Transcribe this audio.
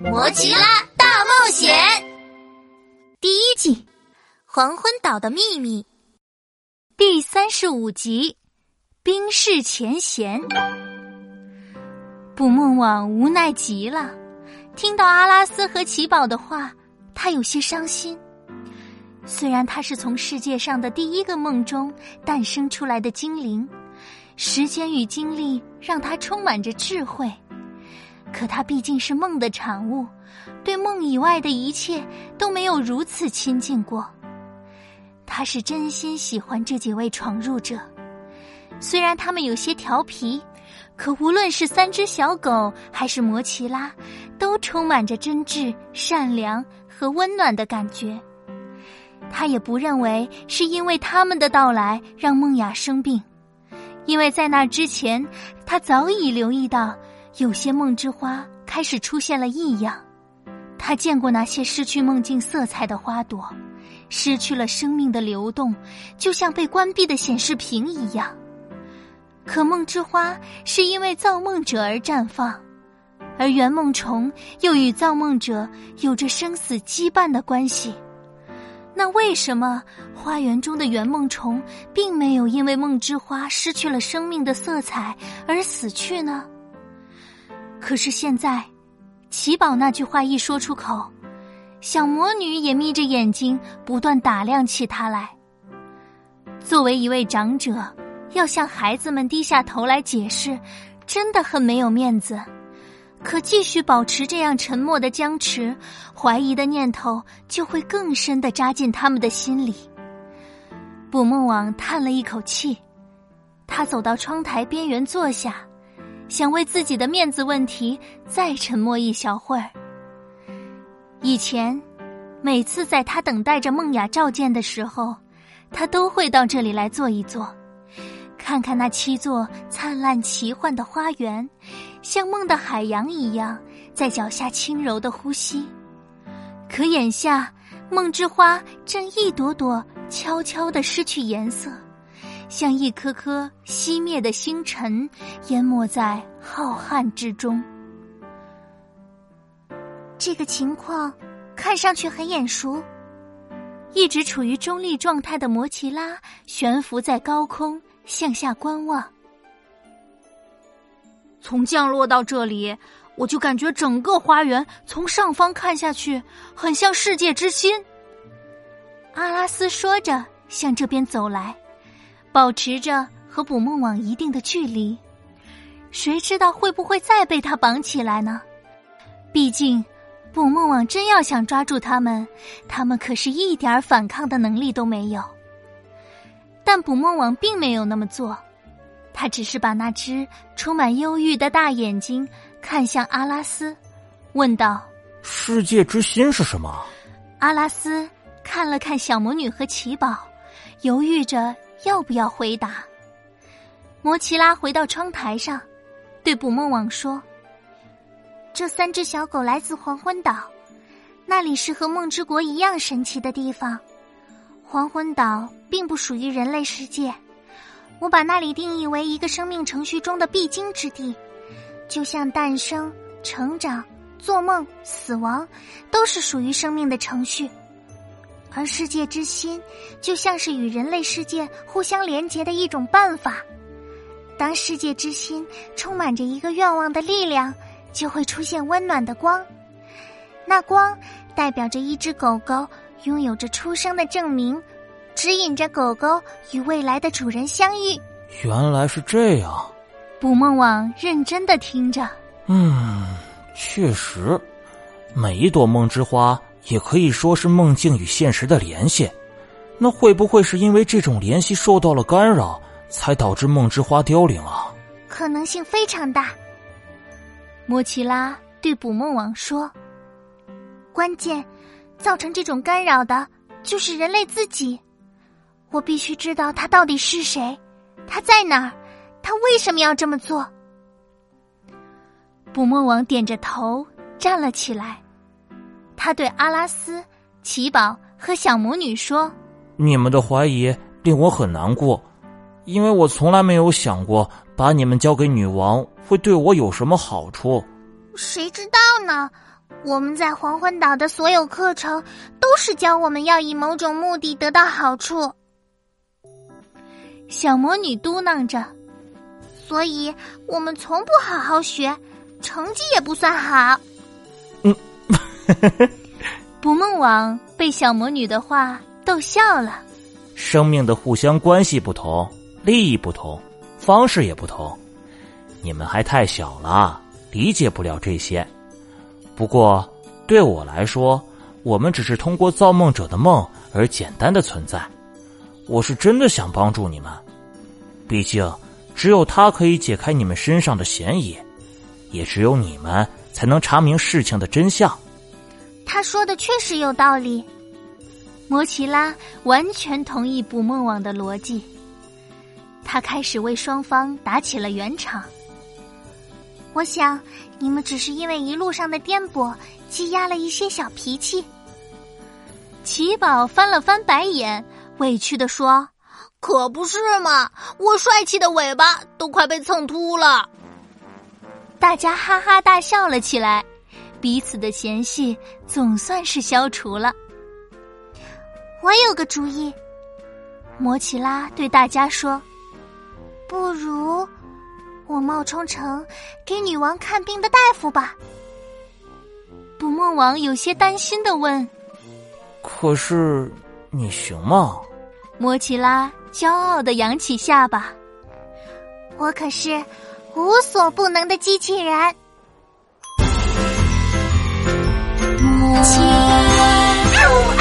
摩奇拉大冒险第一季：黄昏岛的秘密第三十五集：冰释前嫌。捕梦网无奈极了，听到阿拉斯和奇宝的话，他有些伤心。虽然他是从世界上的第一个梦中诞生出来的精灵，时间与精力让他充满着智慧。可他毕竟是梦的产物，对梦以外的一切都没有如此亲近过。他是真心喜欢这几位闯入者，虽然他们有些调皮，可无论是三只小狗还是摩奇拉，都充满着真挚、善良和温暖的感觉。他也不认为是因为他们的到来让梦雅生病，因为在那之前，他早已留意到。有些梦之花开始出现了异样，他见过那些失去梦境色彩的花朵，失去了生命的流动，就像被关闭的显示屏一样。可梦之花是因为造梦者而绽放，而圆梦虫又与造梦者有着生死羁绊的关系。那为什么花园中的圆梦虫并没有因为梦之花失去了生命的色彩而死去呢？可是现在，奇宝那句话一说出口，小魔女也眯着眼睛，不断打量起他来。作为一位长者，要向孩子们低下头来解释，真的很没有面子。可继续保持这样沉默的僵持，怀疑的念头就会更深的扎进他们的心里。捕梦网叹了一口气，他走到窗台边缘坐下。想为自己的面子问题再沉默一小会儿。以前，每次在他等待着梦雅召见的时候，他都会到这里来坐一坐，看看那七座灿烂奇幻的花园，像梦的海洋一样在脚下轻柔的呼吸。可眼下，梦之花正一朵朵悄悄的失去颜色。像一颗颗熄灭的星辰，淹没在浩瀚之中。这个情况看上去很眼熟。一直处于中立状态的摩奇拉悬浮在高空，向下观望。从降落到这里，我就感觉整个花园从上方看下去，很像世界之心。阿拉斯说着，向这边走来。保持着和捕梦网一定的距离，谁知道会不会再被他绑起来呢？毕竟，捕梦网真要想抓住他们，他们可是一点反抗的能力都没有。但捕梦网并没有那么做，他只是把那只充满忧郁的大眼睛看向阿拉斯，问道：“世界之心是什么？”阿拉斯看了看小魔女和奇宝，犹豫着。要不要回答？摩奇拉回到窗台上，对捕梦网说：“这三只小狗来自黄昏岛，那里是和梦之国一样神奇的地方。黄昏岛并不属于人类世界，我把那里定义为一个生命程序中的必经之地，就像诞生、成长、做梦、死亡，都是属于生命的程序。”而世界之心，就像是与人类世界互相连结的一种办法。当世界之心充满着一个愿望的力量，就会出现温暖的光。那光代表着一只狗狗拥有着出生的证明，指引着狗狗与未来的主人相遇。原来是这样。捕梦网认真的听着。嗯，确实，每一朵梦之花。也可以说是梦境与现实的联系，那会不会是因为这种联系受到了干扰，才导致梦之花凋零啊？可能性非常大。莫奇拉对捕梦网说：“关键，造成这种干扰的就是人类自己。我必须知道他到底是谁，他在哪儿，他为什么要这么做？”捕梦网点着头站了起来。他对阿拉斯、奇宝和小魔女说：“你们的怀疑令我很难过，因为我从来没有想过把你们交给女王会对我有什么好处？谁知道呢？我们在黄昏岛的所有课程都是教我们要以某种目的得到好处。小魔女嘟囔着：“所以我们从不好好学，成绩也不算好。”嗯，捕梦网被小魔女的话逗笑了。生命的互相关系不同，利益不同，方式也不同。你们还太小了，理解不了这些。不过，对我来说，我们只是通过造梦者的梦而简单的存在。我是真的想帮助你们，毕竟只有他可以解开你们身上的嫌疑，也只有你们才能查明事情的真相。他说的确实有道理。摩奇拉完全同意捕梦网的逻辑，他开始为双方打起了圆场。我想。你们只是因为一路上的颠簸积压了一些小脾气。奇宝翻了翻白眼，委屈的说：“可不是嘛，我帅气的尾巴都快被蹭秃了。”大家哈哈大笑了起来，彼此的嫌隙总算是消除了。我有个主意，摩奇拉对大家说：“不如……”我冒充成给女王看病的大夫吧。捕梦王有些担心的问：“可是你行吗？”莫奇拉骄傲的扬起下巴：“我可是无所不能的机器人。”母亲。